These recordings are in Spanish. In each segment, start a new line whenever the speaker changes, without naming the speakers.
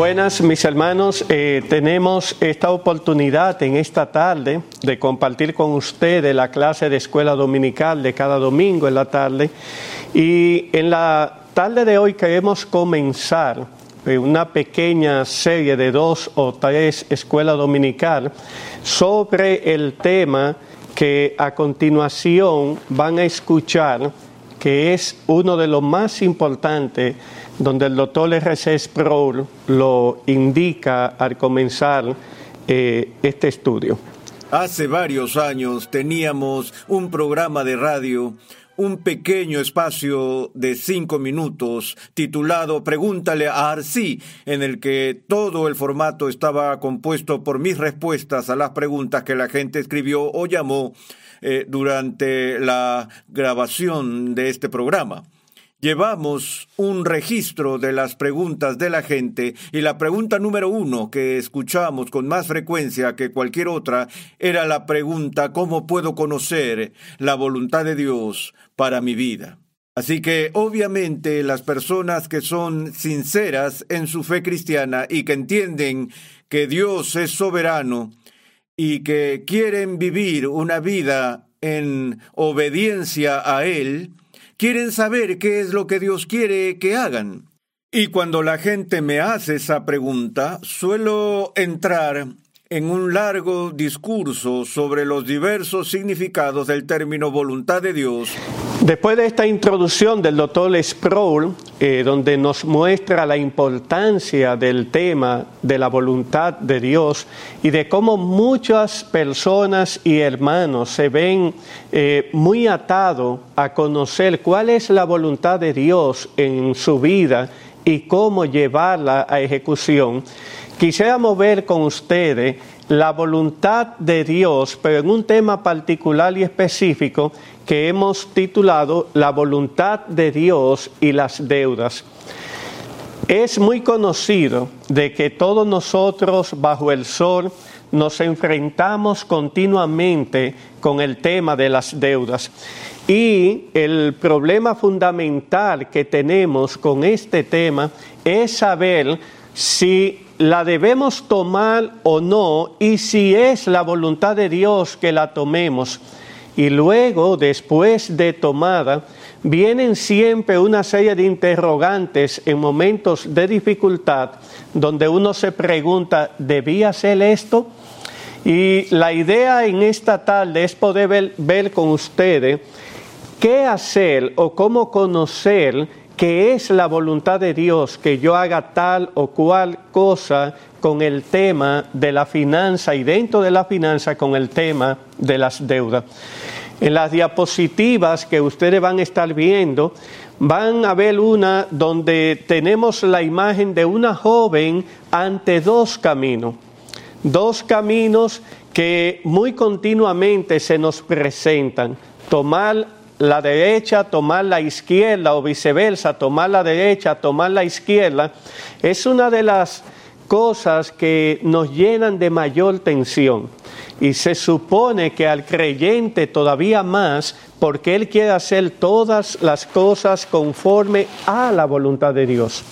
Buenas, mis hermanos. Eh, tenemos esta oportunidad en esta tarde de compartir con ustedes la clase de escuela dominical de cada domingo en la tarde. Y en la tarde de hoy queremos comenzar eh, una pequeña serie de dos o tres escuelas dominical sobre el tema que a continuación van a escuchar, que es uno de los más importantes donde el doctor R.C. Sproul lo indica al comenzar eh, este estudio.
Hace varios años teníamos un programa de radio, un pequeño espacio de cinco minutos titulado Pregúntale a Arcí, en el que todo el formato estaba compuesto por mis respuestas a las preguntas que la gente escribió o llamó eh, durante la grabación de este programa. Llevamos un registro de las preguntas de la gente y la pregunta número uno que escuchamos con más frecuencia que cualquier otra era la pregunta ¿cómo puedo conocer la voluntad de Dios para mi vida? Así que obviamente las personas que son sinceras en su fe cristiana y que entienden que Dios es soberano y que quieren vivir una vida en obediencia a Él, quieren saber qué es lo que Dios quiere que hagan. Y cuando la gente me hace esa pregunta, suelo entrar en un largo discurso sobre los diversos significados del término voluntad de Dios.
Después de esta introducción del doctor Sproul, eh, donde nos muestra la importancia del tema de la voluntad de Dios y de cómo muchas personas y hermanos se ven eh, muy atados a conocer cuál es la voluntad de Dios en su vida y cómo llevarla a ejecución, Quisiéramos ver con ustedes la voluntad de Dios, pero en un tema particular y específico que hemos titulado La voluntad de Dios y las deudas. Es muy conocido de que todos nosotros bajo el sol nos enfrentamos continuamente con el tema de las deudas. Y el problema fundamental que tenemos con este tema es saber si la debemos tomar o no y si es la voluntad de Dios que la tomemos. Y luego, después de tomada, vienen siempre una serie de interrogantes en momentos de dificultad donde uno se pregunta, ¿debía hacer esto? Y la idea en esta tarde es poder ver, ver con ustedes qué hacer o cómo conocer que es la voluntad de Dios que yo haga tal o cual cosa con el tema de la finanza y dentro de la finanza con el tema de las deudas. En las diapositivas que ustedes van a estar viendo, van a ver una donde tenemos la imagen de una joven ante dos caminos. Dos caminos que muy continuamente se nos presentan. Tomar la derecha, tomar la izquierda o viceversa, tomar la derecha, tomar la izquierda, es una de las cosas que nos llenan de mayor tensión. Y se supone que al creyente todavía más, porque él quiere hacer todas las cosas conforme a la voluntad de Dios.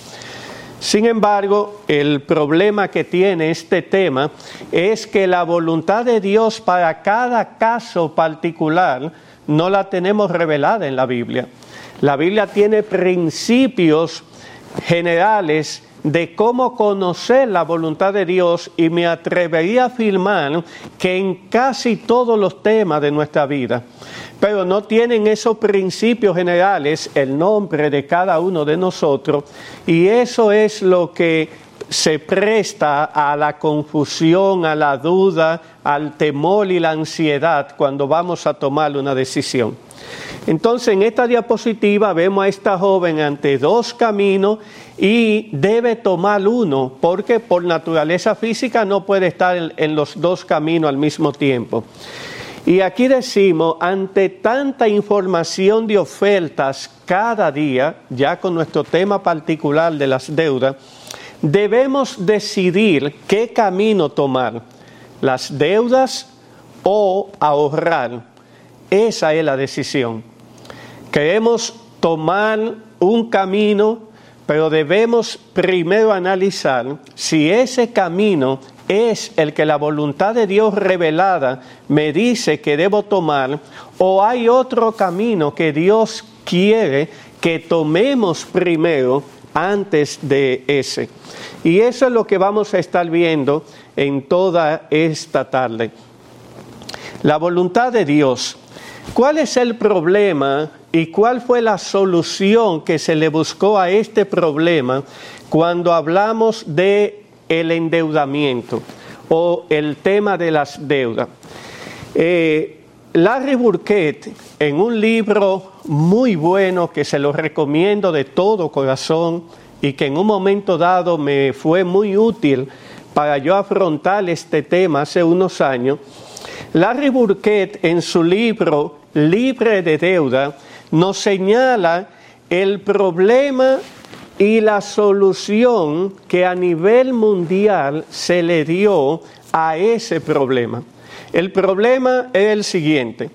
Sin embargo, el problema que tiene este tema es que la voluntad de Dios para cada caso particular no la tenemos revelada en la Biblia. La Biblia tiene principios generales de cómo conocer la voluntad de Dios y me atrevería a afirmar que en casi todos los temas de nuestra vida, pero no tienen esos principios generales el nombre de cada uno de nosotros y eso es lo que se presta a la confusión, a la duda, al temor y la ansiedad cuando vamos a tomar una decisión. Entonces, en esta diapositiva vemos a esta joven ante dos caminos y debe tomar uno, porque por naturaleza física no puede estar en los dos caminos al mismo tiempo. Y aquí decimos, ante tanta información de ofertas cada día, ya con nuestro tema particular de las deudas, debemos decidir qué camino tomar, las deudas o ahorrar. Esa es la decisión. Queremos tomar un camino pero debemos primero analizar si ese camino es el que la voluntad de Dios revelada me dice que debo tomar o hay otro camino que Dios quiere que tomemos primero antes de ese. Y eso es lo que vamos a estar viendo en toda esta tarde. La voluntad de Dios. ¿Cuál es el problema y cuál fue la solución que se le buscó a este problema cuando hablamos de el endeudamiento o el tema de las deudas? Eh, Larry Burkett, en un libro muy bueno que se lo recomiendo de todo corazón y que en un momento dado me fue muy útil para yo afrontar este tema hace unos años, Larry Burkett en su libro Libre de Deuda nos señala el problema y la solución que a nivel mundial se le dio a ese problema. El problema es el siguiente.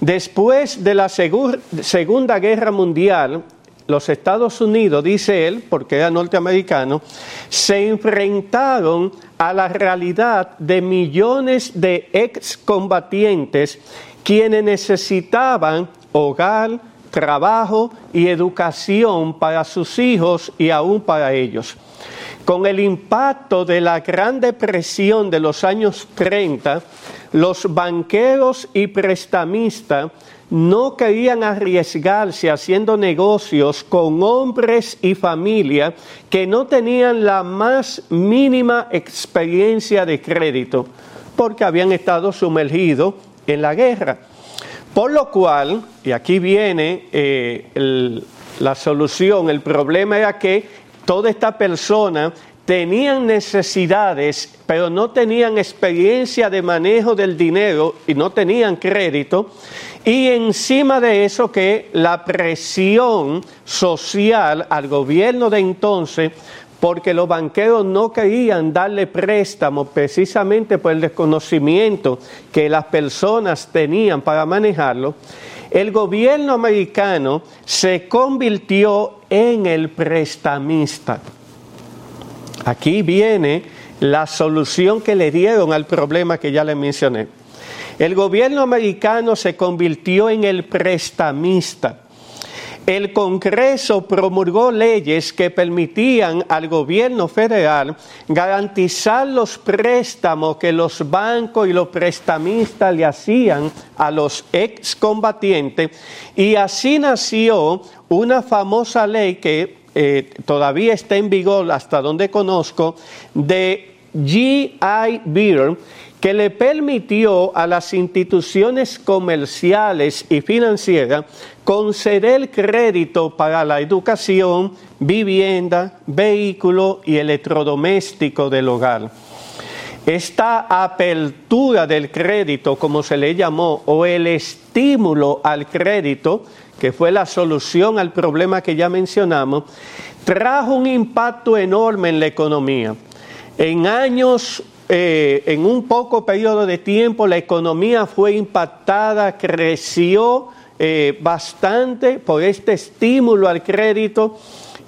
Después de la Segunda Guerra Mundial, los Estados Unidos, dice él, porque era norteamericano, se enfrentaron a la realidad de millones de excombatientes quienes necesitaban hogar, trabajo y educación para sus hijos y aún para ellos. Con el impacto de la Gran Depresión de los años 30, los banqueros y prestamistas no querían arriesgarse haciendo negocios con hombres y familia que no tenían la más mínima experiencia de crédito, porque habían estado sumergidos en la guerra. Por lo cual, y aquí viene eh, la solución, el problema era que toda esta persona tenían necesidades, pero no tenían experiencia de manejo del dinero y no tenían crédito. Y encima de eso que la presión social al gobierno de entonces, porque los banqueros no querían darle préstamo precisamente por el desconocimiento que las personas tenían para manejarlo, el gobierno americano se convirtió en el prestamista. Aquí viene la solución que le dieron al problema que ya le mencioné. El gobierno americano se convirtió en el prestamista. El Congreso promulgó leyes que permitían al gobierno federal garantizar los préstamos que los bancos y los prestamistas le hacían a los excombatientes. Y así nació una famosa ley que eh, todavía está en vigor hasta donde conozco, de GI Bill, que le permitió a las instituciones comerciales y financieras conceder crédito para la educación, vivienda, vehículo y electrodoméstico del hogar. Esta apertura del crédito, como se le llamó, o el estímulo al crédito, que fue la solución al problema que ya mencionamos, trajo un impacto enorme en la economía. En años, eh, en un poco periodo de tiempo, la economía fue impactada, creció eh, bastante por este estímulo al crédito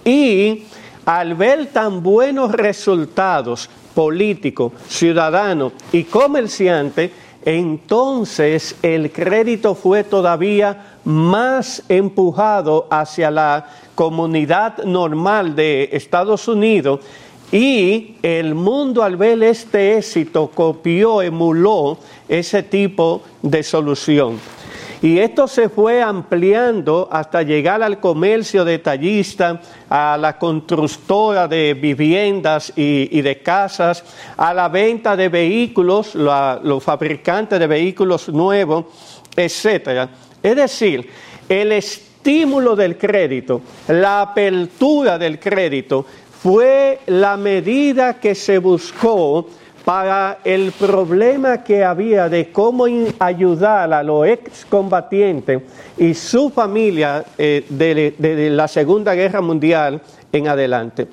y al ver tan buenos resultados políticos, ciudadanos y comerciantes, entonces el crédito fue todavía más empujado hacia la comunidad normal de Estados Unidos y el mundo al ver este éxito copió, emuló ese tipo de solución. Y esto se fue ampliando hasta llegar al comercio detallista, a la constructora de viviendas y, de casas, a la venta de vehículos, los fabricantes de vehículos nuevos, etcétera. Es decir, el estímulo del crédito, la apertura del crédito, fue la medida que se buscó para el problema que había de cómo ayudar a los excombatientes y su familia eh, de, la Segunda Guerra Mundial en adelante.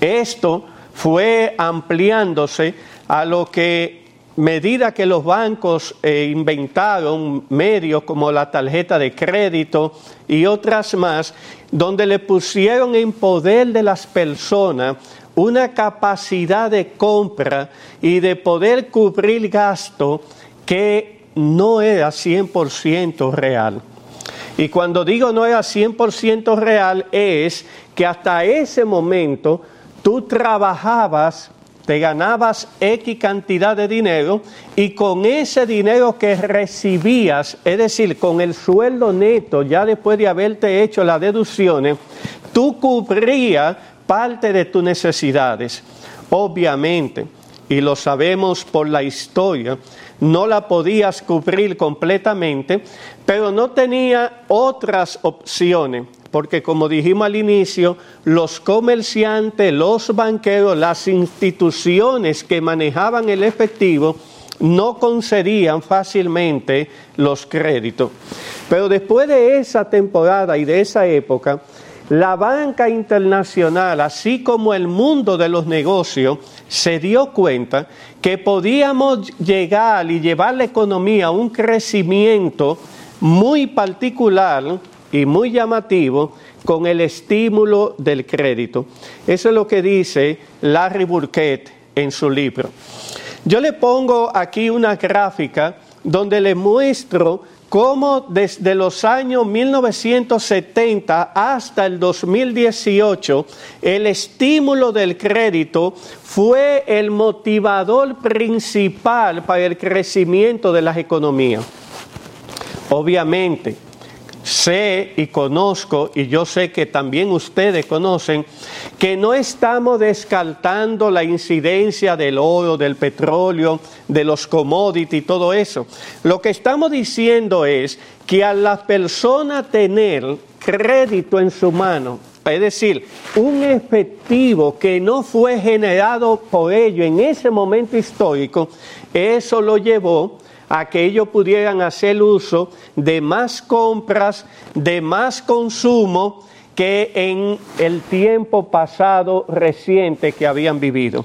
Esto fue ampliándose a lo que medida que los bancos eh, inventaron medios como la tarjeta de crédito y otras más, donde le pusieron en poder de las personas una capacidad de compra y de poder cubrir gasto que no era 100% real. Y cuando digo no era 100% real es que hasta ese momento tú trabajabas te ganabas X cantidad de dinero y con ese dinero que recibías, es decir, con el sueldo neto, ya después de haberte hecho las deducciones, tú cubrías parte de tus necesidades. Obviamente, y lo sabemos por la historia, no la podías cubrir completamente, pero no tenía otras opciones porque como dijimos al inicio, los comerciantes, los banqueros, las instituciones que manejaban el efectivo no concedían fácilmente los créditos. Pero después de esa temporada y de esa época, la banca internacional, así como el mundo de los negocios, se dio cuenta que podíamos llegar y llevar la economía a un crecimiento muy particular y muy llamativo con el estímulo del crédito. Eso es lo que dice Larry Burkett en su libro. Yo le pongo aquí una gráfica donde le muestro cómo desde los años 1970 hasta el 2018 el estímulo del crédito fue el motivador principal para el crecimiento de las economías. Obviamente, sé y conozco, y yo sé que también ustedes conocen, que no estamos descartando la incidencia del oro, del petróleo, de los commodities, todo eso. Lo que estamos diciendo es que a la persona tener crédito en su mano, es decir, un efectivo que no fue generado por ello en ese momento histórico, eso lo llevó a que ellos pudieran hacer uso de más compras, de más consumo que en el tiempo pasado reciente que habían vivido.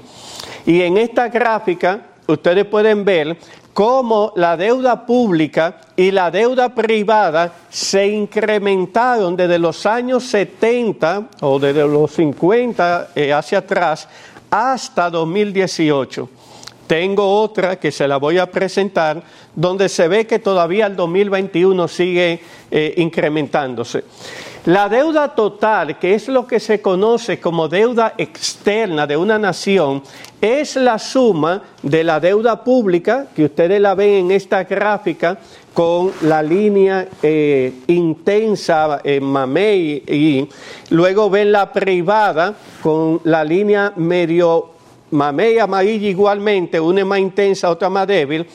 Y en esta gráfica ustedes pueden ver cómo la deuda pública y la deuda privada se incrementaron desde los años 70 o desde los 50 eh, hacia atrás hasta 2018. Tengo otra que se la voy a presentar, donde se ve que todavía el 2021 sigue eh, incrementándose. La deuda total, que es lo que se conoce como deuda externa de una nación, es la suma de la deuda pública, que ustedes la ven en esta gráfica, con la línea eh, intensa en mamey y luego ven la privada con la línea medio mamey y amarilla igualmente, una más intensa, otra más débil,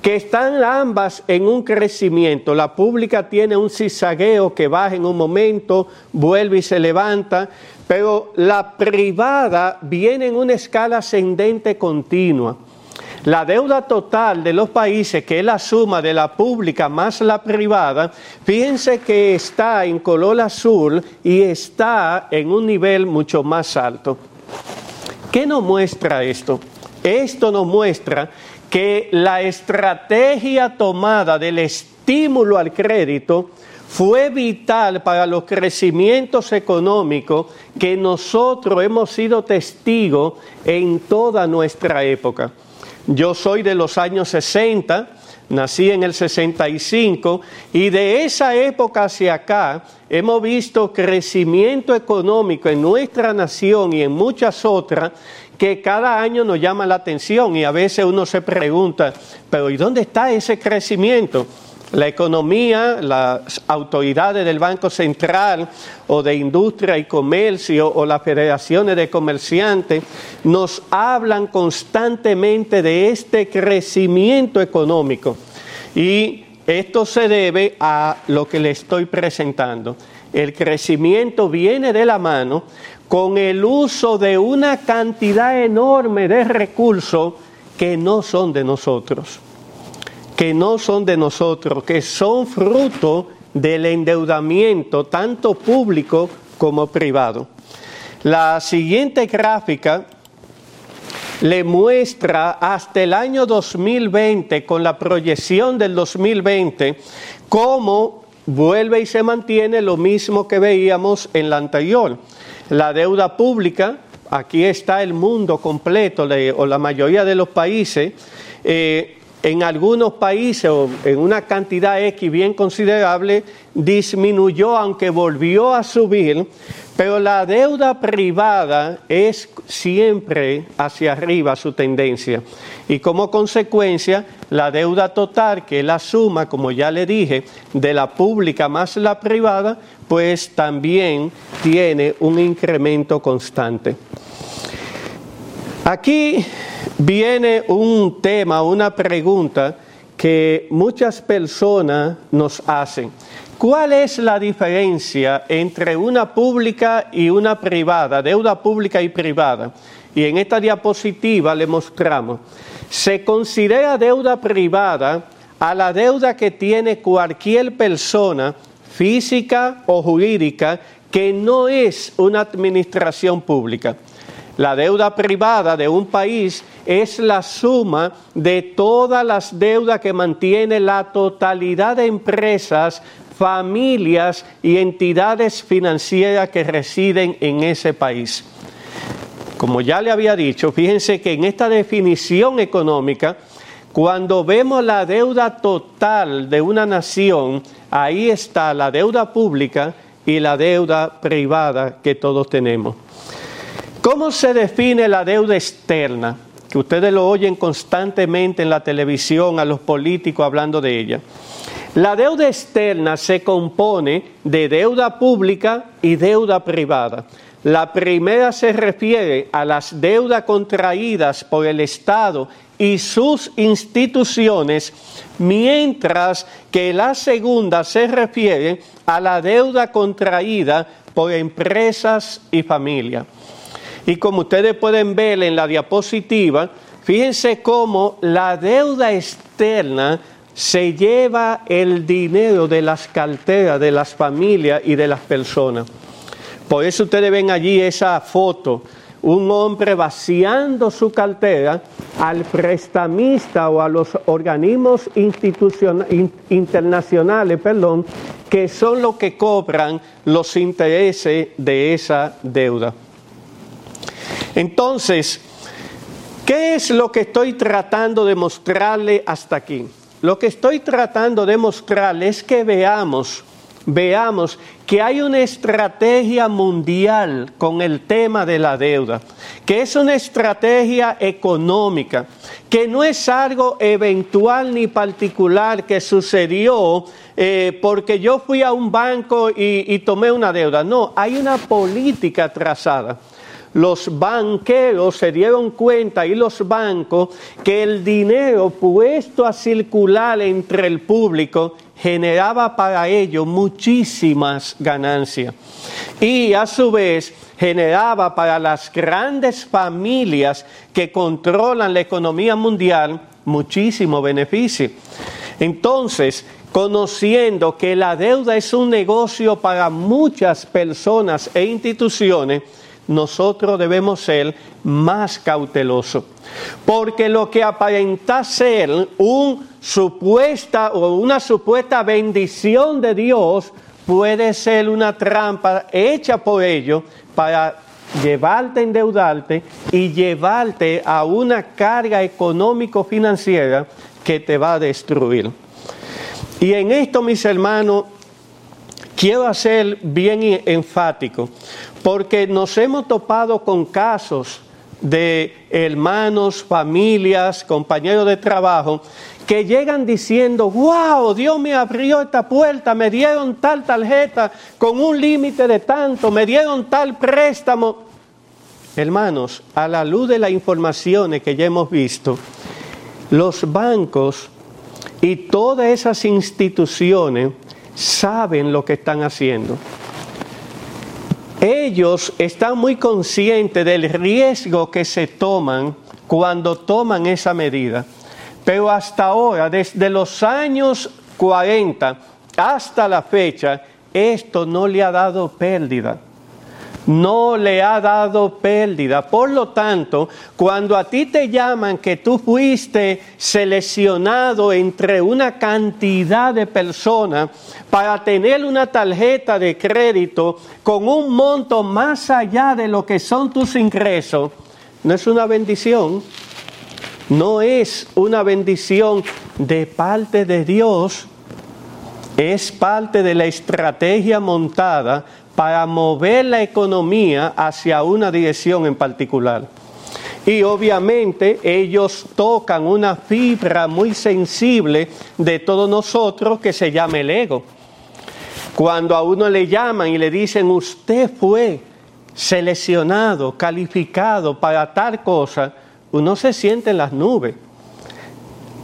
que están ambas en un crecimiento. La pública tiene un cizagueo que baja en un momento, vuelve y se levanta, pero la privada viene en una escala ascendente continua. La deuda total de los países, que es la suma de la pública más la privada, fíjense que está en color azul y está en un nivel mucho más alto. ¿Qué nos muestra esto? Esto nos muestra que la estrategia tomada del estímulo al crédito fue vital para los crecimientos económicos que nosotros hemos sido testigos en toda nuestra época. Yo soy de los años 60, nací en el 65 y de esa época hacia acá hemos visto crecimiento económico en nuestra nación y en muchas otras que cada año nos llama la atención y a veces uno se pregunta, pero ¿y dónde está ese crecimiento? La economía, las autoridades del Banco Central o de Industria y Comercio o las federaciones de comerciantes nos hablan constantemente de este crecimiento económico. Y esto se debe a lo que le estoy presentando. El crecimiento viene de la mano con el uso de una cantidad enorme de recursos que no son de nosotros que no son de nosotros, que son fruto del endeudamiento tanto público como privado. La siguiente gráfica le muestra hasta el año 2020, con la proyección del 2020, cómo vuelve y se mantiene lo mismo que veíamos en la anterior. La deuda pública, aquí está el mundo completo, o la mayoría de los países, eh, en algunos países o en una cantidad X bien considerable disminuyó aunque volvió a subir, pero la deuda privada es siempre hacia arriba su tendencia. Y como consecuencia, la deuda total, que es la suma, como ya le dije, de la pública más la privada, pues también tiene un incremento constante. Aquí viene un tema, una pregunta que muchas personas nos hacen. ¿Cuál es la diferencia entre una pública y una privada, deuda pública y privada? Y en esta diapositiva le mostramos. Se considera deuda privada a la deuda que tiene cualquier persona, física o jurídica, que no es una administración pública. La deuda privada de un país es la suma de todas las deudas que mantiene la totalidad de empresas, familias y entidades financieras que residen en ese país. Como ya le había dicho, fíjense que en esta definición económica, cuando vemos la deuda total de una nación, ahí está la deuda pública y la deuda privada que todos tenemos. ¿Cómo se define la deuda externa? Que ustedes lo oyen constantemente en la televisión a los políticos hablando de ella. La deuda externa se compone de deuda pública y deuda privada. La primera se refiere a las deudas contraídas por el Estado y sus instituciones, mientras que la segunda se refiere a la deuda contraída por empresas y familias. Y como ustedes pueden ver en la diapositiva, fíjense cómo la deuda externa se lleva el dinero de las carteras de las familias y de las personas. Por eso ustedes ven allí esa foto, un hombre vaciando su cartera al prestamista o a los organismos internacionales, perdón, que son los que cobran los intereses de esa deuda. Entonces, ¿qué es lo que estoy tratando de mostrarle hasta aquí? Lo que estoy tratando de mostrarle es que veamos, veamos que hay una estrategia mundial con el tema de la deuda, que es una estrategia económica, que no es algo eventual ni particular que sucedió eh, porque yo fui a un banco y tomé una deuda. No, hay una política trazada los banqueros se dieron cuenta y los bancos que el dinero puesto a circular entre el público generaba para ellos muchísimas ganancias y a su vez generaba para las grandes familias que controlan la economía mundial muchísimo beneficio. Entonces, conociendo que la deuda es un negocio para muchas personas e instituciones, nosotros debemos ser más cautelosos. Porque lo que aparenta ser un supuesta o una supuesta bendición de Dios puede ser una trampa hecha por ellos para llevarte a endeudarte y llevarte a una carga económico-financiera que te va a destruir. Y en esto, mis hermanos, quiero ser bien enfático, porque nos hemos topado con casos de hermanos, familias, compañeros de trabajo, que llegan diciendo, wow, Dios me abrió esta puerta, me dieron tal tarjeta con un límite de tanto, me dieron tal préstamo. Hermanos, a la luz de las informaciones que ya hemos visto, los bancos y todas esas instituciones saben lo que están haciendo ellos están muy conscientes del riesgo que se toman cuando toman esa medida. Pero hasta ahora, desde los años 40 hasta la fecha, esto no le ha dado pérdida. No le ha dado pérdida. Por lo tanto, cuando a ti te llaman que tú fuiste seleccionado entre una cantidad de personas para tener una tarjeta de crédito con un monto más allá de lo que son tus ingresos, no es una bendición, no es una bendición de parte de Dios, es parte de la estrategia montada para mover la economía hacia una dirección en particular. Y obviamente ellos tocan una fibra muy sensible de todos nosotros que se llama el ego. Cuando a uno le llaman y le dicen, usted fue seleccionado, calificado para tal cosa, uno se siente en las nubes.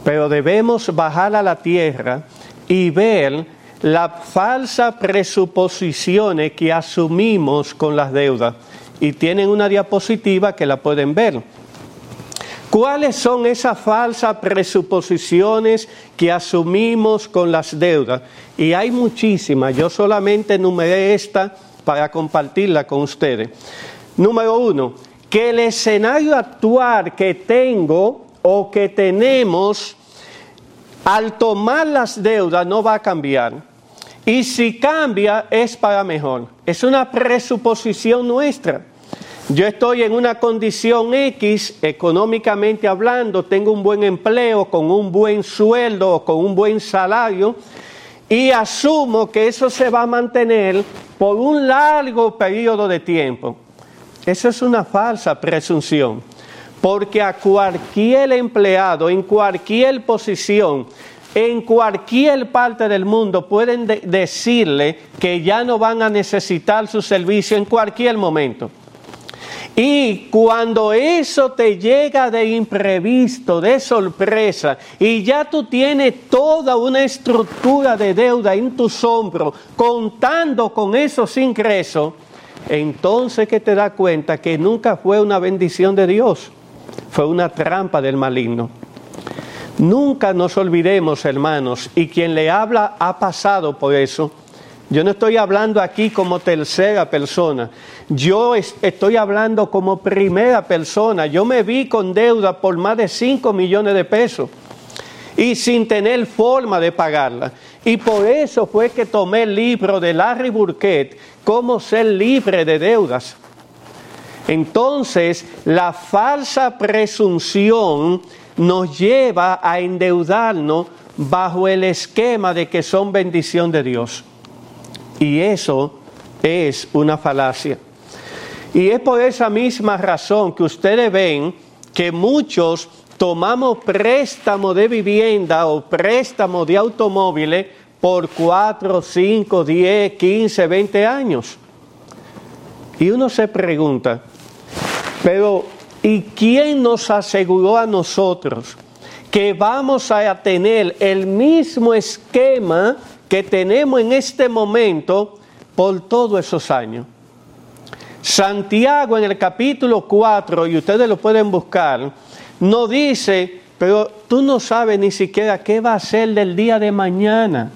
Pero debemos bajar a la tierra y ver las falsas presuposiciones que asumimos con las deudas. Y tienen una diapositiva que la pueden ver. ¿Cuáles son esas falsas presuposiciones que asumimos con las deudas? Y hay muchísimas, yo solamente enumeré esta para compartirla con ustedes. Número uno, que el escenario actual que tengo o que tenemos al tomar las deudas no va a cambiar. Y si cambia es para mejor. Es una presuposición nuestra. Yo estoy en una condición X, económicamente hablando, tengo un buen empleo, con un buen sueldo o con un buen salario, y asumo que eso se va a mantener por un largo periodo de tiempo. Eso es una falsa presunción, porque a cualquier empleado, en cualquier posición, en cualquier parte del mundo pueden decirle que ya no van a necesitar su servicio en cualquier momento. Y cuando eso te llega de imprevisto, de sorpresa, y ya tú tienes toda una estructura de deuda en tus hombros, contando con esos ingresos, entonces que te das cuenta que nunca fue una bendición de Dios, fue una trampa del maligno. Nunca nos olvidemos, hermanos, y quien le habla ha pasado por eso. Yo no estoy hablando aquí como tercera persona, yo estoy hablando como primera persona. Yo me vi con deuda por más de 5 millones de pesos y sin tener forma de pagarla. Y por eso fue que tomé el libro de Larry Burkett, Cómo ser libre de deudas. Entonces, la falsa presunción nos lleva a endeudarnos bajo el esquema de que son bendición de Dios. Y eso es una falacia. Y es por esa misma razón que ustedes ven que muchos tomamos préstamo de vivienda o préstamo de automóviles por 4, 5, 10, 15, 20 años. Y uno se pregunta, pero ¿Y quién nos aseguró a nosotros que vamos a tener el mismo esquema que tenemos en este momento por todos esos años? Santiago en el capítulo 4, y ustedes lo pueden buscar, nos dice, pero tú no sabes ni siquiera qué va a ser del día de mañana.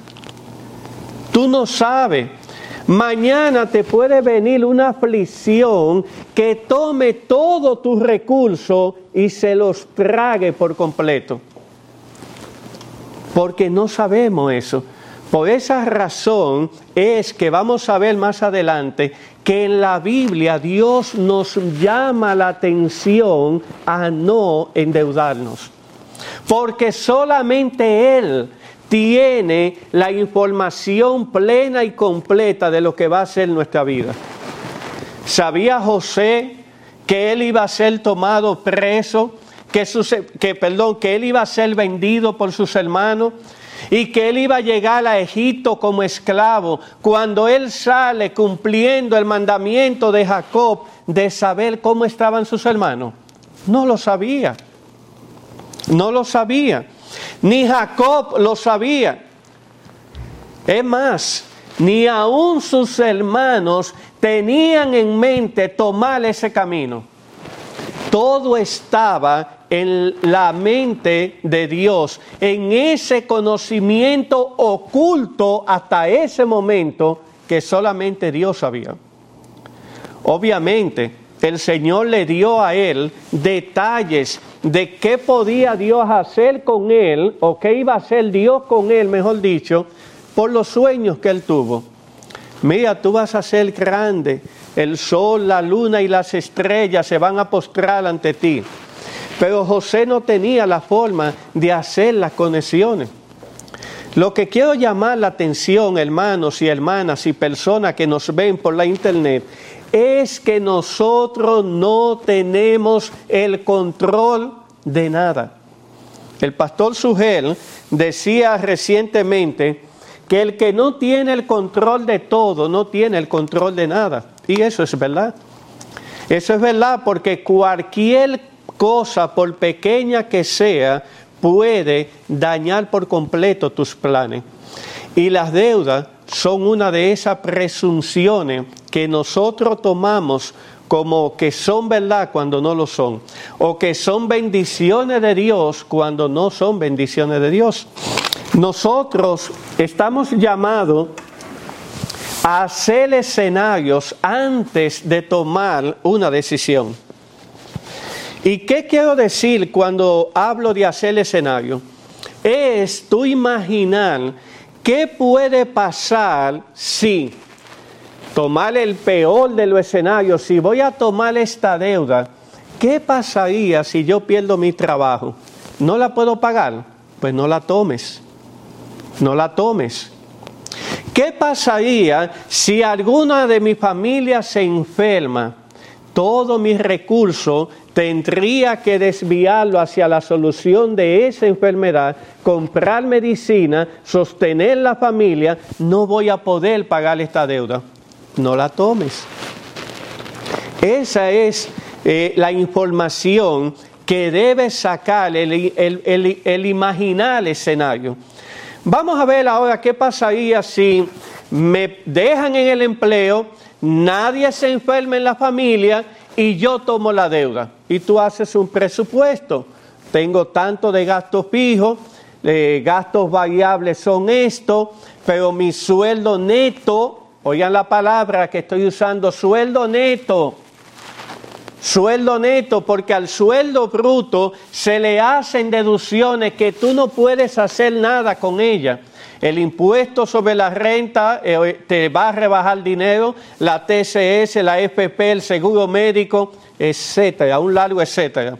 Tú no sabes. Mañana te puede venir una aflicción que tome todo tu recurso y se los trague por completo. Porque no sabemos eso. Por esa razón es que vamos a ver más adelante que en la Biblia Dios nos llama la atención a no endeudarnos. Porque solamente Él tiene la información plena y completa de lo que va a ser nuestra vida. ¿Sabía José que él iba a ser tomado preso, que, que, perdón, que él iba a ser vendido por sus hermanos y que él iba a llegar a Egipto como esclavo cuando él sale cumpliendo el mandamiento de Jacob de saber cómo estaban sus hermanos? No lo sabía. No lo sabía. Ni Jacob lo sabía. Es más, ni aun sus hermanos tenían en mente tomar ese camino. Todo estaba en la mente de Dios, en ese conocimiento oculto hasta ese momento que solamente Dios sabía. Obviamente, el Señor le dio a él detalles de qué podía Dios hacer con él, o qué iba a hacer Dios con él, mejor dicho, por los sueños que él tuvo. Mira, tú vas a ser grande, el sol, la luna y las estrellas se van a postrar ante ti. Pero José no tenía la forma de hacer las conexiones. Lo que quiero llamar la atención, hermanos y hermanas y personas que nos ven por la internet, es que nosotros no tenemos el control de nada. El pastor Sugel decía recientemente que el que no tiene el control de todo no tiene el control de nada. Y eso es verdad. Eso es verdad porque cualquier cosa, por pequeña que sea, puede dañar por completo tus planes. Y las deudas son una de esas presunciones que nosotros tomamos como que son verdad cuando no lo son, o que son bendiciones de Dios cuando no son bendiciones de Dios. Nosotros estamos llamados a hacer escenarios antes de tomar una decisión. ¿Y qué quiero decir cuando hablo de hacer escenario? Es tú imaginar qué puede pasar si tomar el peor de los escenarios, si voy a tomar esta deuda, ¿qué pasaría si yo pierdo mi trabajo? ¿No la puedo pagar? Pues no la tomes, no la tomes. ¿Qué pasaría si alguna de mi familia se enferma? Todo mi recurso tendría que desviarlo hacia la solución de esa enfermedad, comprar medicina, sostener la familia, no voy a poder pagar esta deuda. No la tomes. Esa es eh, la información que debe sacar el, el, el imaginar el escenario. Vamos a ver ahora qué pasaría si me dejan en el empleo, nadie se enferma en la familia y yo tomo la deuda. Y tú haces un presupuesto. Tengo tanto de gastos fijos, eh, gastos variables son esto, pero mi sueldo neto, oigan la palabra que estoy usando, sueldo neto. Sueldo neto, porque al sueldo bruto se le hacen deducciones que tú no puedes hacer nada con ella el impuesto sobre la renta eh, te va a rebajar dinero, la TCS, la FP, el seguro médico, etcétera, un largo etcétera.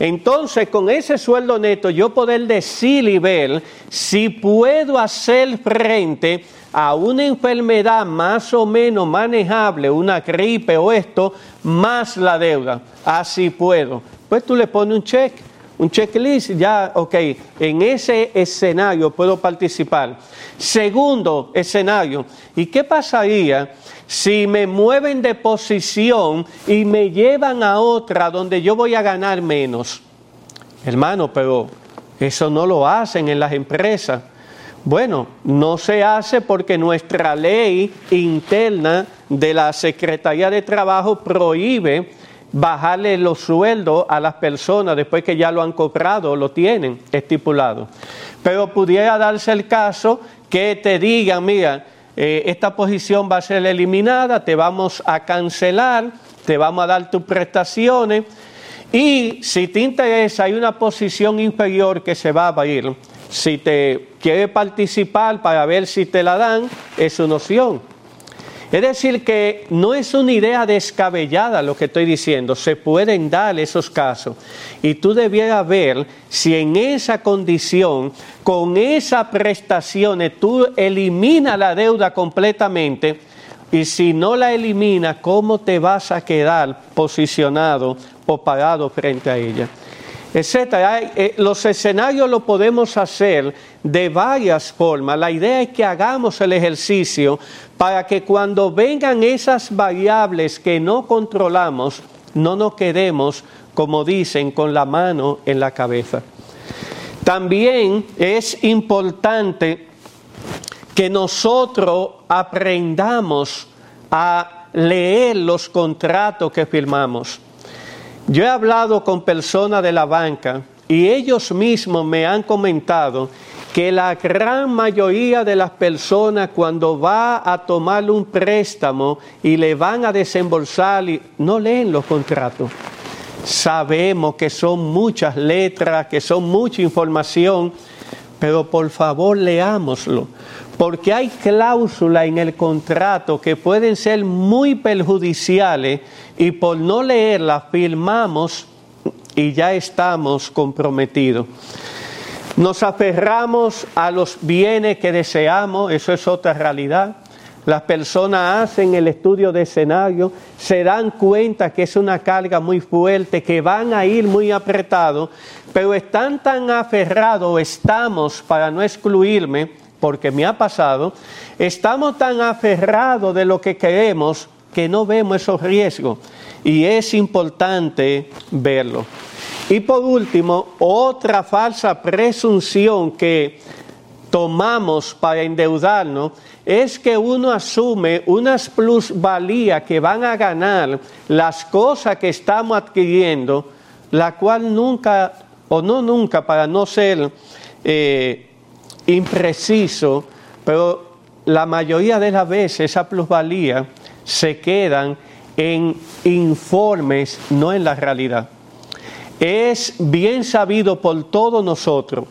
Entonces, con ese sueldo neto, yo poder decir y ver si puedo hacer frente a una enfermedad más o menos manejable, una gripe o esto, más la deuda. Así puedo. Pues tú le pones un cheque un checklist, ya, ok, en ese escenario puedo participar. Segundo escenario, ¿y qué pasaría si me mueven de posición y me llevan a otra donde yo voy a ganar menos? Hermano, pero eso no lo hacen en las empresas. Bueno, no se hace porque nuestra ley interna de la Secretaría de Trabajo prohíbe bajarle los sueldos a las personas después que ya lo han cobrado, lo tienen estipulado. Pero pudiera darse el caso que te digan, mira, eh, esta posición va a ser eliminada, te vamos a cancelar, te vamos a dar tus prestaciones y si te interesa hay una posición inferior que se va a ir. Si te quiere participar para ver si te la dan, es una opción. Es decir, que no es una idea descabellada lo que estoy diciendo, se pueden dar esos casos. Y tú debieras ver si en esa condición, con esa prestación, tú eliminas la deuda completamente y si no la eliminas, ¿cómo te vas a quedar posicionado o parado frente a ella? etcétera. Eh, los escenarios lo podemos hacer de varias formas. La idea es que hagamos el ejercicio para que cuando vengan esas variables que no controlamos, no nos quedemos, como dicen, con la mano en la cabeza. También es importante que nosotros aprendamos a leer los contratos que firmamos. Yo he hablado con personas de la banca y ellos mismos me han comentado que la gran mayoría de las personas cuando va a tomar un préstamo y le van a desembolsar, no leen los contratos. Sabemos que son muchas letras, que son mucha información, pero por favor leámoslo, porque hay cláusulas en el contrato que pueden ser muy perjudiciales y por no leerlas firmamos y ya estamos comprometidos. Nos aferramos a los bienes que deseamos, eso es otra realidad. Las personas hacen el estudio de escenario, se dan cuenta que es una carga muy fuerte, que van a ir muy apretados, pero están tan aferrados, estamos, para no excluirme, porque me ha pasado, estamos tan aferrados de lo que queremos que no vemos esos riesgos y es importante verlo. Y por último, otra falsa presunción que tomamos para endeudarnos es que uno asume unas plusvalías que van a ganar las cosas que estamos adquiriendo, la cual nunca, o no nunca, para no ser eh, impreciso, pero la mayoría de las veces esa plusvalía se quedan en informes, no en la realidad. Es bien sabido por todos nosotros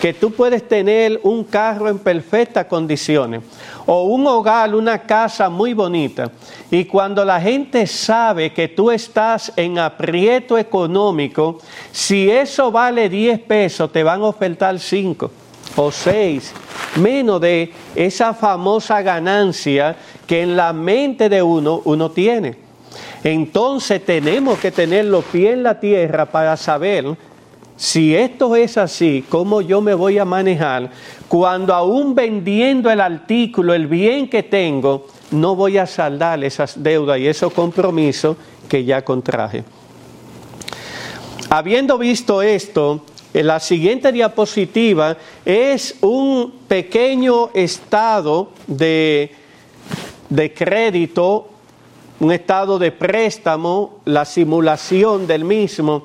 que tú puedes tener un carro en perfectas condiciones o un hogar, una casa muy bonita. Y cuando la gente sabe que tú estás en aprieto económico, si eso vale 10 pesos, te van a ofertar 5 o 6, menos de esa famosa ganancia que en la mente de uno uno tiene. Entonces tenemos que tener los pies en la tierra para saber si esto es así, ¿cómo yo me voy a manejar cuando aún vendiendo el artículo, el bien que tengo, no voy a saldar esas deudas y esos compromisos que ya contraje? Habiendo visto esto, en la siguiente diapositiva es un pequeño estado de, de crédito, un estado de préstamo, la simulación del mismo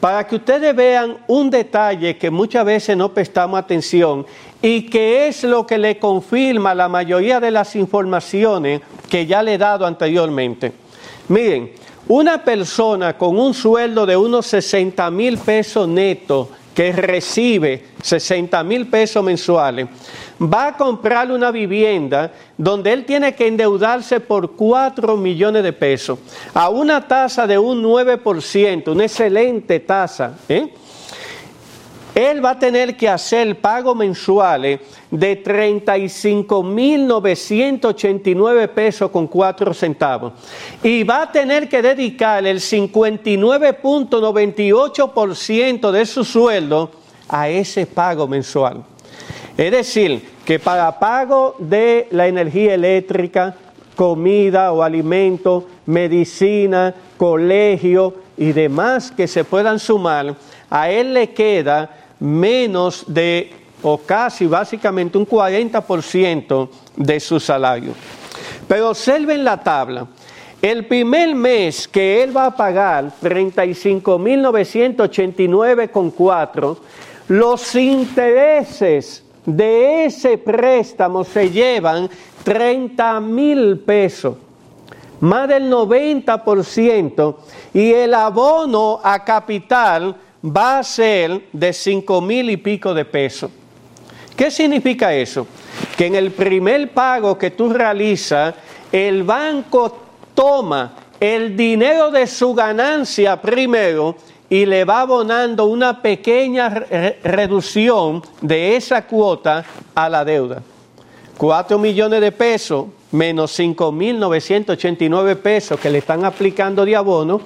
para que ustedes vean un detalle que muchas veces no prestamos atención y que es lo que le confirma la mayoría de las informaciones que ya le he dado anteriormente. Miren, una persona con un sueldo de unos 60 mil pesos netos que recibe 60 mil pesos mensuales, va a comprar una vivienda donde él tiene que endeudarse por 4 millones de pesos a una tasa de un 9%, una excelente tasa. ¿eh? Él va a tener que hacer pagos mensuales de 35.989 pesos con 4 centavos. Y va a tener que dedicar el 59.98% de su sueldo a ese pago mensual. Es decir, que para pago de la energía eléctrica, comida o alimento, medicina, colegio y demás que se puedan sumar, a él le queda menos de, o casi básicamente un 40% de su salario. Pero observen la tabla. El primer mes que él va a pagar 35.989,4, los intereses de ese préstamo se llevan 30 mil pesos, más del 90%, y el abono a capital va a ser de cinco mil y pico de pesos. ¿Qué significa eso? Que en el primer pago que tú realizas, el banco toma el dinero de su ganancia primero y le va abonando una pequeña reducción de esa cuota a la deuda. Cuatro millones de pesos menos cinco mil novecientos nueve pesos que le están aplicando de abono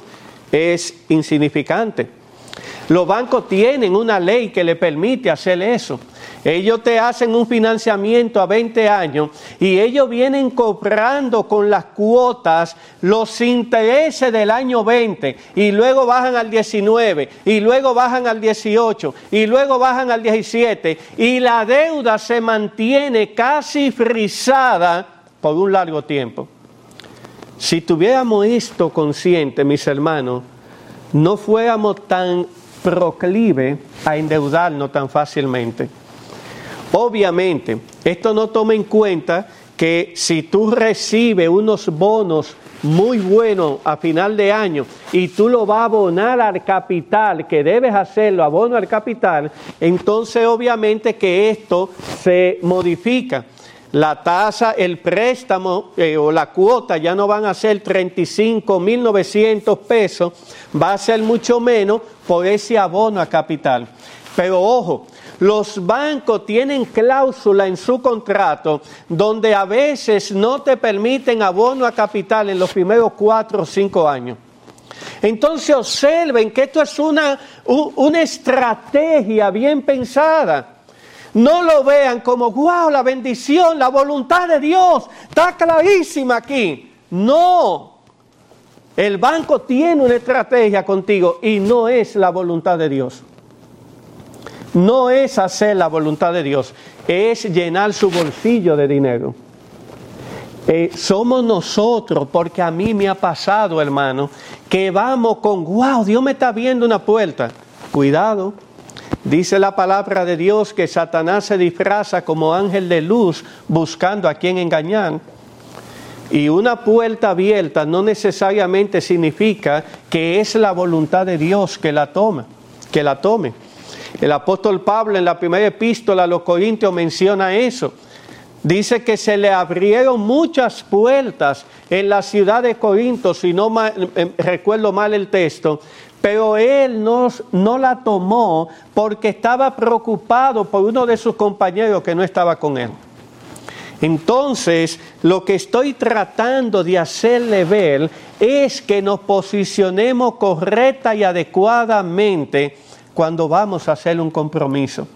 es insignificante. Los bancos tienen una ley que le permite hacer eso. Ellos te hacen un financiamiento a 20 años y ellos vienen cobrando con las cuotas los intereses del año 20 y luego bajan al 19 y luego bajan al 18 y luego bajan al 17 y la deuda se mantiene casi frisada por un largo tiempo. Si tuviéramos esto consciente, mis hermanos, no fuéramos tan proclive a endeudarnos tan fácilmente. Obviamente, esto no toma en cuenta que si tú recibes unos bonos muy buenos a final de año y tú lo vas a abonar al capital, que debes hacerlo, abono al capital, entonces obviamente que esto se modifica. La tasa, el préstamo eh, o la cuota ya no van a ser 35.900 pesos, va a ser mucho menos por ese abono a capital. Pero ojo, los bancos tienen cláusula en su contrato donde a veces no te permiten abono a capital en los primeros cuatro o cinco años. Entonces observen que esto es una, una estrategia bien pensada. No lo vean como, wow, la bendición, la voluntad de Dios, está clarísima aquí. No, el banco tiene una estrategia contigo y no es la voluntad de Dios no es hacer la voluntad de Dios, es llenar su bolsillo de dinero. Eh, somos nosotros, porque a mí me ha pasado, hermano, que vamos con, wow, Dios me está viendo una puerta. Cuidado, dice la palabra de Dios que Satanás se disfraza como ángel de luz buscando a quien engañar. Y una puerta abierta no necesariamente significa que es la voluntad de Dios que la toma, que la tome. El apóstol Pablo en la primera epístola a los Corintios menciona eso. Dice que se le abrieron muchas puertas en la ciudad de Corinto, si no eh, recuerdo mal el texto, pero él no, no la tomó porque estaba preocupado por uno de sus compañeros que no estaba con él. Entonces, lo que estoy tratando de hacerle ver es que nos posicionemos correcta y adecuadamente cuando vamos a hacer un compromiso.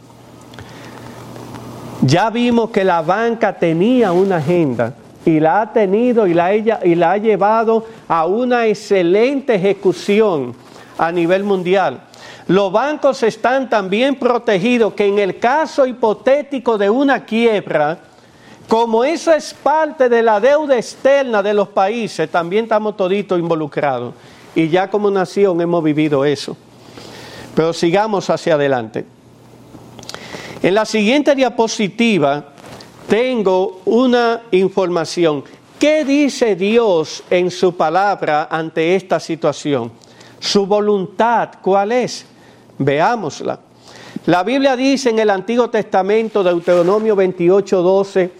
Ya vimos que la banca tenía una agenda y la ha tenido y la, y la ha llevado a una excelente ejecución a nivel mundial. Los bancos están también protegidos que en el caso hipotético de una quiebra, como eso es parte de la deuda externa de los países, también estamos toditos involucrados. Y ya como nación hemos vivido eso. Pero sigamos hacia adelante. En la siguiente diapositiva tengo una información. ¿Qué dice Dios en su palabra ante esta situación? Su voluntad, ¿cuál es? Veámosla. La Biblia dice en el Antiguo Testamento, Deuteronomio 28, 12,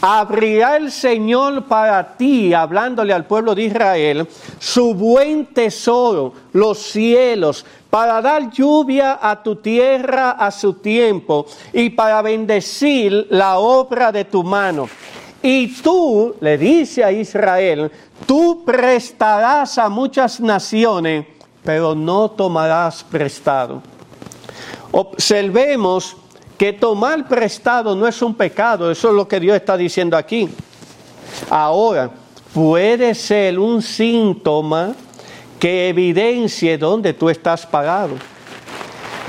abrirá el Señor para ti, hablándole al pueblo de Israel, su buen tesoro, los cielos, para dar lluvia a tu tierra a su tiempo y para bendecir la obra de tu mano. Y tú, le dice a Israel, tú prestarás a muchas naciones, pero no tomarás prestado. Observemos que tomar prestado no es un pecado, eso es lo que Dios está diciendo aquí. Ahora, puede ser un síntoma que evidencie dónde tú estás pagado.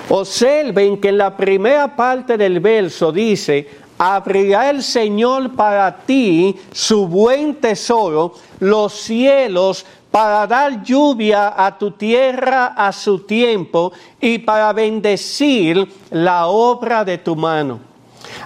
Observen que en la primera parte del verso dice, abrirá el Señor para ti su buen tesoro, los cielos para dar lluvia a tu tierra a su tiempo y para bendecir la obra de tu mano.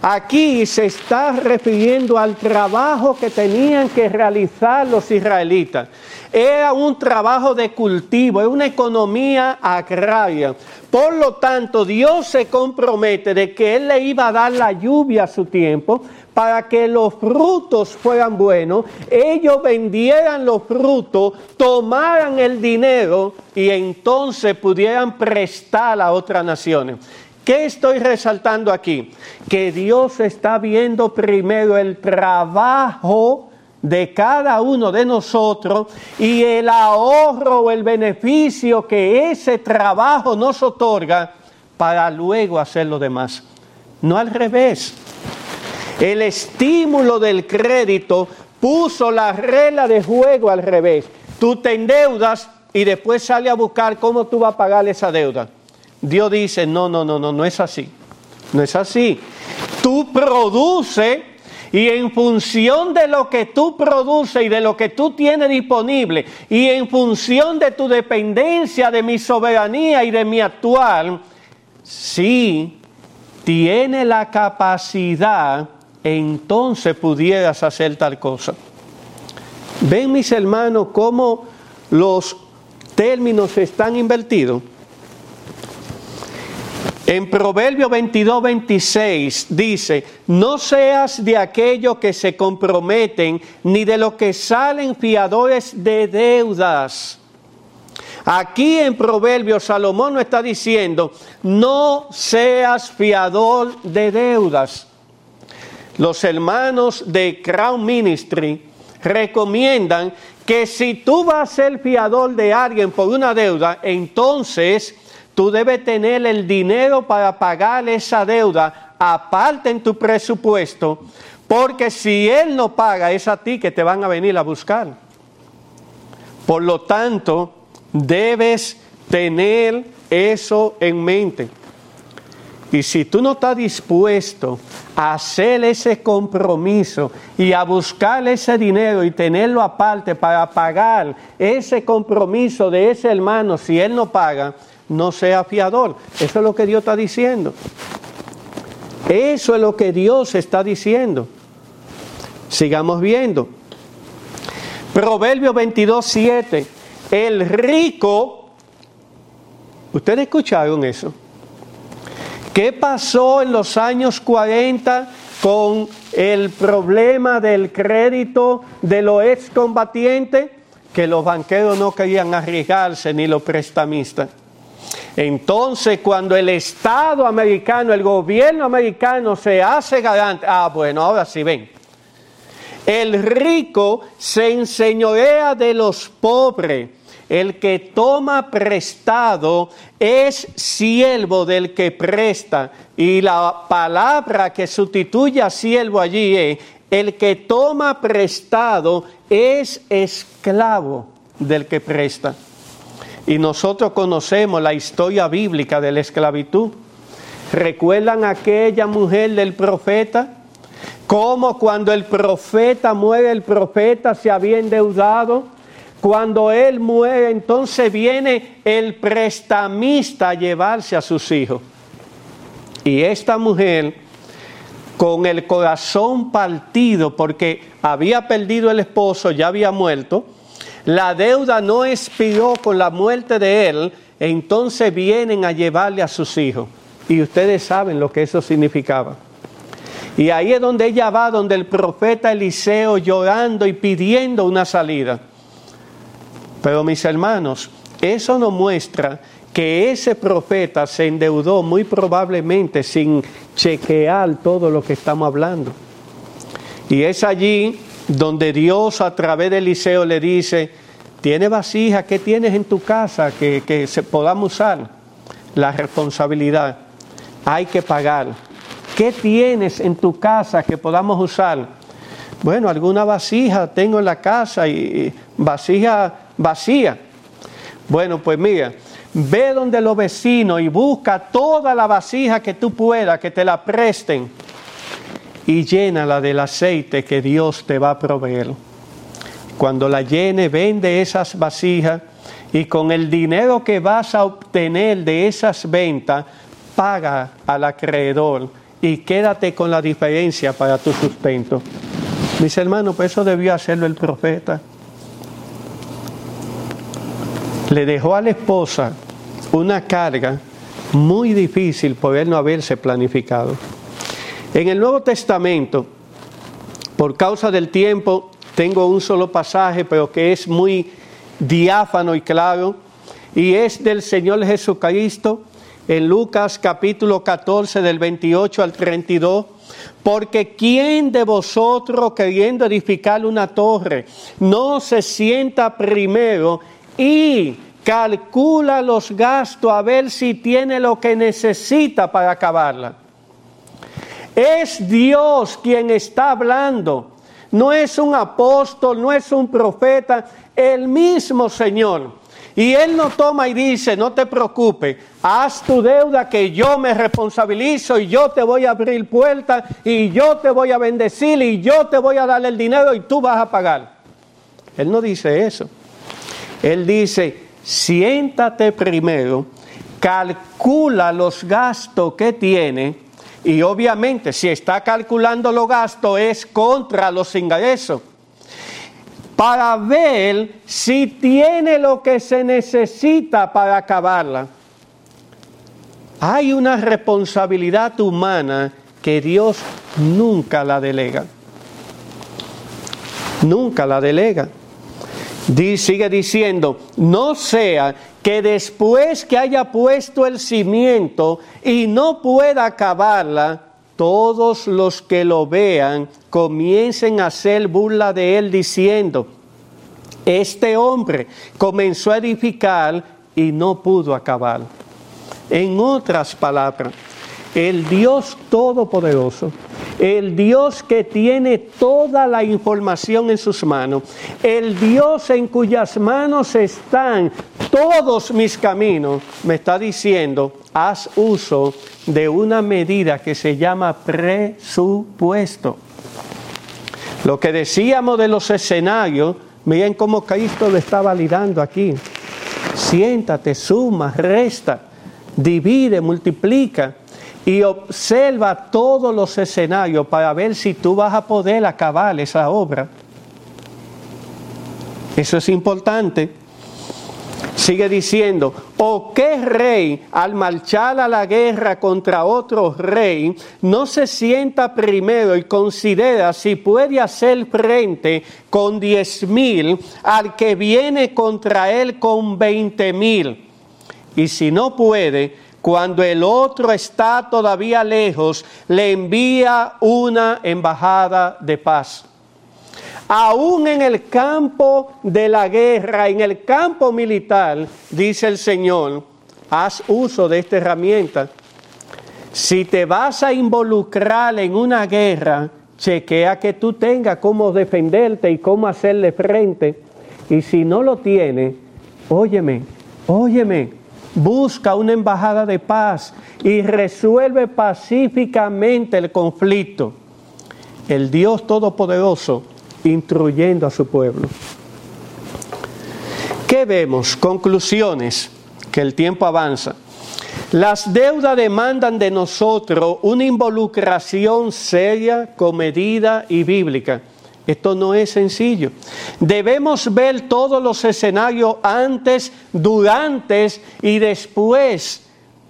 Aquí se está refiriendo al trabajo que tenían que realizar los israelitas. Era un trabajo de cultivo, es una economía agraria. Por lo tanto, Dios se compromete de que Él le iba a dar la lluvia a su tiempo para que los frutos fueran buenos, ellos vendieran los frutos, tomaran el dinero y entonces pudieran prestar a otras naciones. ¿Qué estoy resaltando aquí? Que Dios está viendo primero el trabajo de cada uno de nosotros y el ahorro o el beneficio que ese trabajo nos otorga para luego hacer lo demás. No al revés. El estímulo del crédito puso la regla de juego al revés. Tú te endeudas y después sale a buscar cómo tú vas a pagar esa deuda. Dios dice, no, no, no, no, no es así. No es así. Tú produces y en función de lo que tú produces y de lo que tú tienes disponible, y en función de tu dependencia de mi soberanía y de mi actual, sí, tiene la capacidad, entonces pudieras hacer tal cosa. Ven mis hermanos cómo los términos están invertidos. En Proverbio 22, 26 dice, no seas de aquellos que se comprometen, ni de los que salen fiadores de deudas. Aquí en Proverbio Salomón nos está diciendo, no seas fiador de deudas. Los hermanos de Crown Ministry recomiendan que si tú vas a ser fiador de alguien por una deuda, entonces tú debes tener el dinero para pagar esa deuda aparte en tu presupuesto, porque si él no paga, es a ti que te van a venir a buscar. Por lo tanto, debes tener eso en mente. Y si tú no estás dispuesto a hacer ese compromiso y a buscar ese dinero y tenerlo aparte para pagar ese compromiso de ese hermano, si él no paga, no sea fiador. Eso es lo que Dios está diciendo. Eso es lo que Dios está diciendo. Sigamos viendo. Proverbio 22, 7. El rico, ¿ustedes escucharon eso? ¿Qué pasó en los años 40 con el problema del crédito de los excombatientes? Que los banqueros no querían arriesgarse ni los prestamistas. Entonces, cuando el Estado americano, el gobierno americano se hace garante, ah, bueno, ahora sí ven. El rico se enseñorea de los pobres. El que toma prestado es siervo del que presta. Y la palabra que sustituye a siervo allí es, el que toma prestado es esclavo del que presta. Y nosotros conocemos la historia bíblica de la esclavitud. ¿Recuerdan aquella mujer del profeta? Cómo cuando el profeta muere, el profeta se había endeudado. Cuando él muere, entonces viene el prestamista a llevarse a sus hijos. Y esta mujer, con el corazón partido, porque había perdido el esposo, ya había muerto, la deuda no expiró con la muerte de él, entonces vienen a llevarle a sus hijos. Y ustedes saben lo que eso significaba. Y ahí es donde ella va, donde el profeta Eliseo llorando y pidiendo una salida. Pero mis hermanos, eso nos muestra que ese profeta se endeudó muy probablemente sin chequear todo lo que estamos hablando. Y es allí donde Dios a través de Eliseo le dice, tiene vasija, ¿qué tienes en tu casa que, que se podamos usar? La responsabilidad, hay que pagar. ¿Qué tienes en tu casa que podamos usar? Bueno, alguna vasija tengo en la casa y vasija vacía. Bueno, pues mira, ve donde los vecinos y busca toda la vasija que tú puedas, que te la presten y llénala del aceite que Dios te va a proveer. Cuando la llene, vende esas vasijas y con el dinero que vas a obtener de esas ventas, paga al acreedor y quédate con la diferencia para tu sustento. Mis hermanos, pues eso debió hacerlo el profeta. Le dejó a la esposa una carga muy difícil por él no haberse planificado. En el Nuevo Testamento, por causa del tiempo, tengo un solo pasaje, pero que es muy diáfano y claro, y es del Señor Jesucristo en Lucas capítulo 14 del 28 al 32. Porque ¿quién de vosotros queriendo edificar una torre no se sienta primero y calcula los gastos a ver si tiene lo que necesita para acabarla? Es Dios quien está hablando. No es un apóstol, no es un profeta, el mismo Señor. Y Él no toma y dice, no te preocupes, haz tu deuda que yo me responsabilizo y yo te voy a abrir puertas y yo te voy a bendecir y yo te voy a dar el dinero y tú vas a pagar. Él no dice eso. Él dice, siéntate primero, calcula los gastos que tiene Y obviamente si está calculando los gastos es contra los ingresos. Para ver si tiene lo que se necesita para acabarla. Hay una responsabilidad humana que Dios nunca la delega. Nunca la delega. Sigue diciendo, no sea que después que haya puesto el cimiento y no pueda acabarla, todos los que lo vean comiencen a hacer burla de él diciendo, este hombre comenzó a edificar y no pudo acabar. En otras palabras, el Dios Todopoderoso, el Dios que tiene toda la información en sus manos, el Dios en cuyas manos están todos mis caminos, me está diciendo, haz uso de una medida que se llama presupuesto. Lo que decíamos de los escenarios, miren cómo Cristo lo está validando aquí. Siéntate, suma, resta, divide, multiplica y observa todos los escenarios para ver si tú vas a poder acabar esa obra. Eso es importante. Sigue diciendo, ¿o qué rey al marchar a la guerra contra otro rey no se sienta primero y considera si puede hacer frente con diez mil al que viene contra él con veinte mil? Y si no puede, cuando el otro está todavía lejos, le envía una embajada de paz. Aún en el campo de la guerra, en el campo militar, dice el Señor, haz uso de esta herramienta. Si te vas a involucrar en una guerra, chequea que tú tengas cómo defenderte y cómo hacerle frente. Y si no lo tienes, óyeme, óyeme, busca una embajada de paz y resuelve pacíficamente el conflicto. El Dios Todopoderoso instruyendo a su pueblo. ¿Qué vemos? Conclusiones, que el tiempo avanza. Las deudas demandan de nosotros una involucración seria, comedida y bíblica. Esto no es sencillo. Debemos ver todos los escenarios antes, durante y después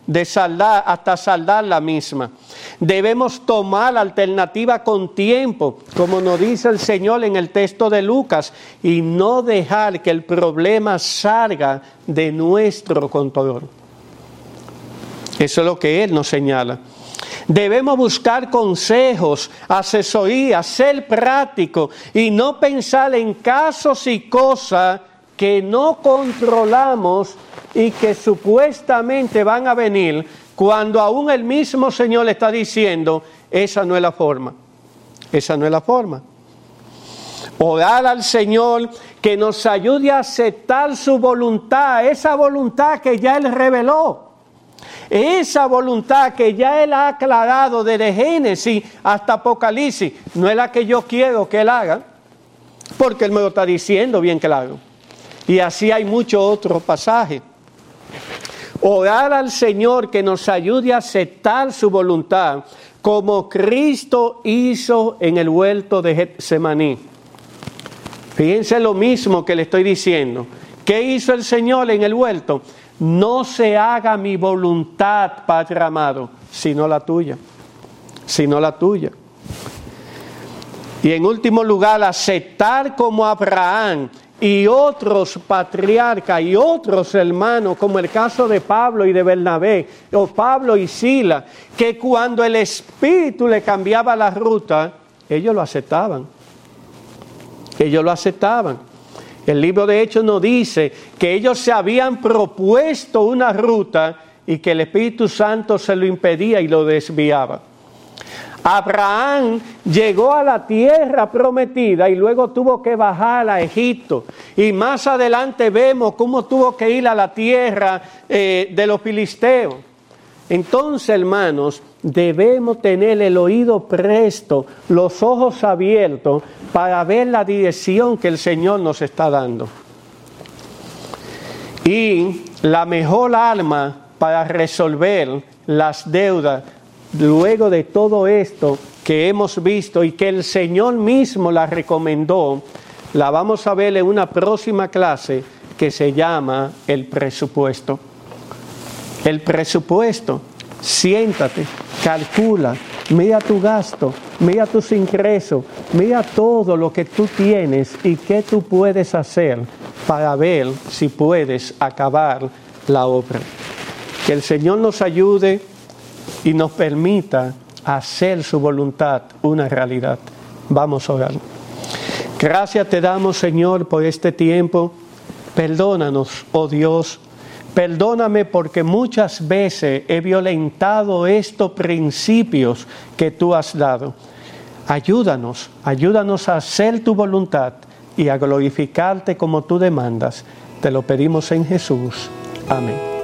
de saldar, hasta saldar la misma. Debemos tomar alternativa con tiempo, como nos dice el Señor en el texto de Lucas, y no dejar que el problema salga de nuestro control. Eso es lo que Él nos señala. Debemos buscar consejos, asesoría, ser práctico y no pensar en casos y cosas que no controlamos y que supuestamente van a venir cuando aún el mismo Señor le está diciendo, esa no es la forma, esa no es la forma. Orar al Señor que nos ayude a aceptar su voluntad, esa voluntad que ya Él reveló. Esa voluntad que ya Él ha aclarado desde Génesis hasta Apocalipsis, no es la que yo quiero que Él haga, porque Él me lo está diciendo bien claro. Y así hay muchos otros pasajes. Orar al Señor que nos ayude a aceptar su voluntad, como Cristo hizo en el huerto de Getsemaní. Fíjense lo mismo que le estoy diciendo. ¿Qué hizo el Señor en el huerto? No se haga mi voluntad, Padre amado, sino la tuya, sino la tuya. Y en último lugar, aceptar como Abraham y otros patriarcas y otros hermanos, como el caso de Pablo y de Bernabé, o Pablo y Sila, que cuando el Espíritu le cambiaba la ruta, ellos lo aceptaban. Ellos lo aceptaban. El libro de Hechos nos dice que ellos se habían propuesto una ruta y que el Espíritu Santo se lo impedía y lo desviaba. Abraham llegó a la tierra prometida y luego tuvo que bajar a Egipto. Y más adelante vemos cómo tuvo que ir a la tierra eh, de los filisteos. Entonces, hermanos, debemos tener el oído presto, los ojos abiertos para ver la dirección que el Señor nos está dando. Y la mejor arma para resolver las deudas luego de todo esto que hemos visto y que el Señor mismo la recomendó, la vamos a ver en una próxima clase que se llama el presupuesto. El presupuesto, siéntate, calcula, mira tu gasto, mira tus ingresos, mira todo lo que tú tienes y qué tú puedes hacer para ver si puedes acabar la obra. Que el Señor nos ayude y nos permita hacer su voluntad una realidad. Vamos a orar. Gracias te damos, Señor, por este tiempo. Perdónanos, oh Dios. Perdóname porque muchas veces he violentado estos principios que tú has dado. Ayúdanos, ayúdanos a hacer tu voluntad y a glorificarte como tú demandas. Te lo pedimos en Jesús. Amén.